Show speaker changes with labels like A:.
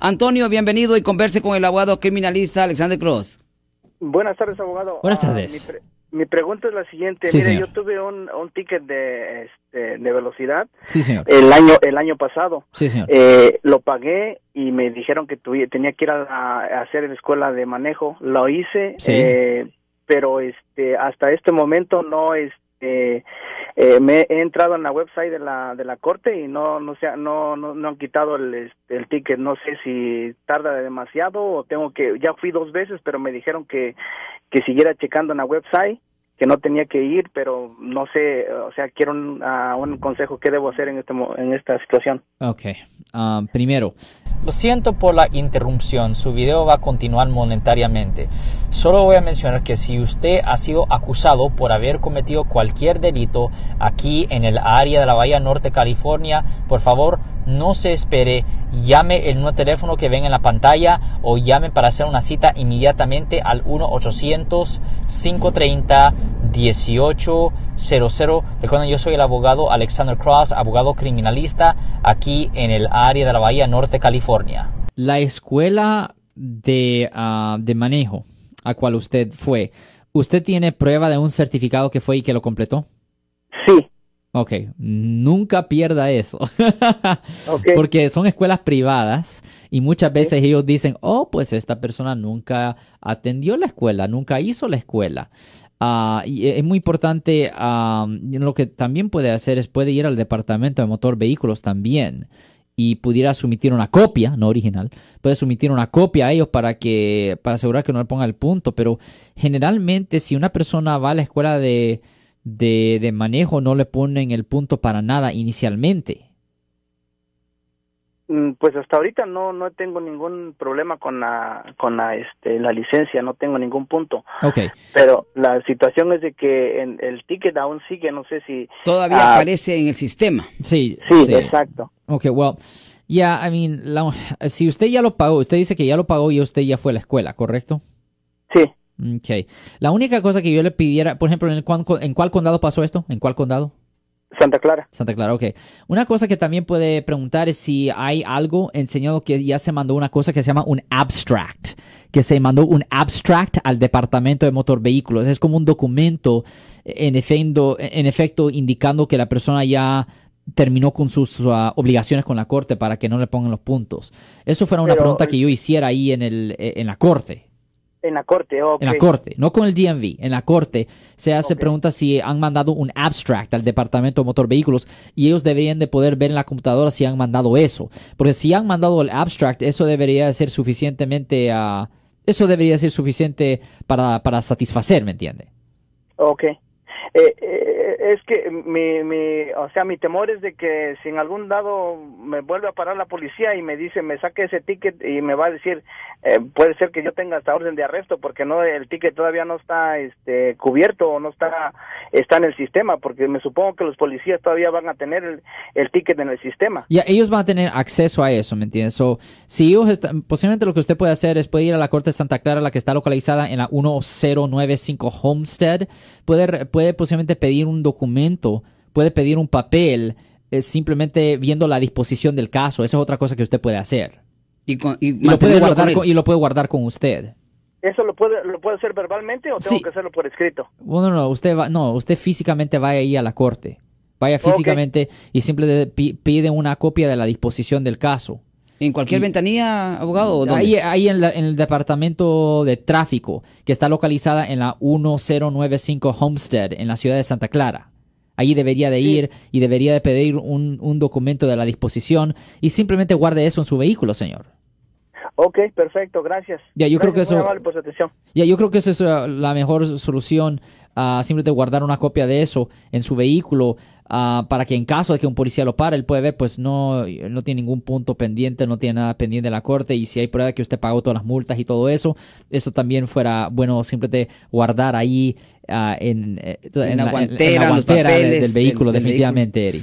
A: Antonio, bienvenido y converse con el abogado criminalista Alexander Cross.
B: Buenas tardes, abogado.
A: Buenas
B: Ah,
A: tardes.
B: mi, pre- mi pregunta es la siguiente.
A: Sí,
B: Mire,
A: señor.
B: yo tuve un, un ticket de, este, de velocidad
A: Sí, señor.
B: el año el año pasado.
A: Sí, señor.
B: Eh, lo pagué y me dijeron que tuvi- tenía que ir a, a hacer la escuela de manejo. Lo hice,
A: Sí.
B: eh, pero este hasta este momento no este eh, me he entrado en la website de la de la corte y no no se ha- no, no no han quitado el este, el ticket. No sé si tarda demasiado o tengo que ya fui dos veces, pero me dijeron que que siguiera checando en la website que no tenía que ir, pero no sé, o sea, quiero un, un consejo qué debo hacer en este en esta situación.
A: Ok. Um, primero,
C: Lo siento por la interrupción, su video va a continuar monetariamente. Solo voy a mencionar que si usted ha sido acusado por haber cometido cualquier delito aquí en el área de la Bahía Norte, California, por favor no se espere, llame el nuevo teléfono que ven en la pantalla o llame para hacer una cita inmediatamente al 1-800-530-1800. Recuerden, yo soy el abogado Alexander Cross, abogado criminalista aquí en el área de la Bahía Norte, California.
A: la escuela de, ah, de manejo a cual usted fue, ¿usted tiene prueba de un certificado que fue y que lo completó?
B: Sí.
A: Ok, nunca pierda eso. Porque son escuelas privadas y muchas veces ellos dicen, oh, pues esta persona nunca atendió la escuela, nunca hizo la escuela. Ah, y es muy importante, ah, lo que también puede hacer es puede ir al departamento de motor vehículos también y pudiera sumitir una copia, no original, puede sumitir una copia a ellos para que para asegurar que no le ponga el punto, pero generalmente si una persona va a la escuela de, de, de manejo no le ponen el punto para nada inicialmente.
B: Mm, Pues hasta ahorita no no tengo ningún problema con la con la este la licencia, no tengo ningún punto.
A: Ok,
B: Pero la situación es de que en, el ticket aún sigue, no sé si
A: todavía
B: Ah.
A: aparece en el sistema.
B: Sí,
A: Sí,
B: exacto.
A: Ok, well, yeah, I mean, la- si usted ya lo pagó, usted dice que ya lo pagó y usted ya fue a la escuela, ¿correcto?
B: Sí.
A: Ok. La única cosa que yo le pidiera, por ejemplo, ¿en, ¿en cuál condado pasó esto? ¿En cuál condado?
B: Santa Clara.
A: Santa Clara, ok. Una cosa que también puede preguntar es si hay algo enseñado que ya se mandó una cosa que se llama un abstract, que se mandó un abstract al departamento de motor vehículos. Es como un documento, en efecto, en efecto indicando que la persona ya terminó con sus ah, obligaciones con la corte para que no le pongan los puntos. Eso fuera una
B: Pero-
A: pregunta que yo hiciera ahí en, el, eh, en la corte.
B: En la corte, ok.
A: En la corte, no con el DMV, en la corte se hace
B: Ok.
A: pregunta si han mandado un abstract al departamento de motor vehículos y ellos deberían de poder ver en la computadora si han mandado eso. Porque si han mandado el abstract, eso debería de ser suficientemente, ah, eso debería ser suficiente para, para satisfacer, ¿me entiende?
B: Ok. Eh, eh, es que mi, mi, o sea, mi temor es de que si en algún dado me vuelve a parar la policía y me dice, me saque ese ticket y me va a decir, eh, puede ser que yo tenga hasta orden de arresto porque no, el ticket todavía no está, este, cubierto o no está, está en el sistema porque me supongo que los policías todavía van a tener el, el ticket en el sistema.
A: Ya, ellos van a tener acceso a eso, ¿me entiendes? So, si ellos están, posiblemente lo que usted puede hacer es puede ir a la Corte de Santa Clara, la que está localizada en la 1095 Homestead, puede, re- puede posiblemente pedir un documento, puede pedir un papel, eh, simplemente viendo la disposición del caso. Esa es otra cosa que usted puede hacer.
D: Y, con- y
A: Y lo puede guardar
D: con
A: con-
D: él.
A: y lo puede guardar con usted.
B: ¿Eso lo puede, lo puede hacer verbalmente o tengo
A: Sí.
B: que hacerlo por escrito?
A: Bueno, no, usted va, no, usted físicamente vaya ahí a la corte. Vaya físicamente y simplemente pi- pide una copia de la disposición del caso.
D: ¿En cualquier ventanilla, abogado? ¿o dónde?
A: Ahí, ahí en, la- en el departamento de tráfico, que está localizada en la 1095 Homestead, en la ciudad de Santa Clara. Ahí debería de ir y debería de pedir un, un documento de la disposición y simplemente guarde eso en su vehículo, señor.
B: Ok, perfecto, gracias.
A: Ya, yo creo que eso-
B: amable por su atención.
A: Ya, yo creo que esa es uh, la mejor solución, ah, simplemente guardar una copia de eso en su vehículo ah, para que en caso de que un policía lo pare, él puede ver, pues no, no tiene ningún punto pendiente, no tiene nada pendiente de la corte y si hay prueba de que usted pagó todas las multas y todo eso, eso también fuera bueno simplemente guardar ahí ah, en, eh,
D: En la
A: la-
D: guantera, los papeles
A: del vehículo,
D: del- del
A: definitivamente, Eri.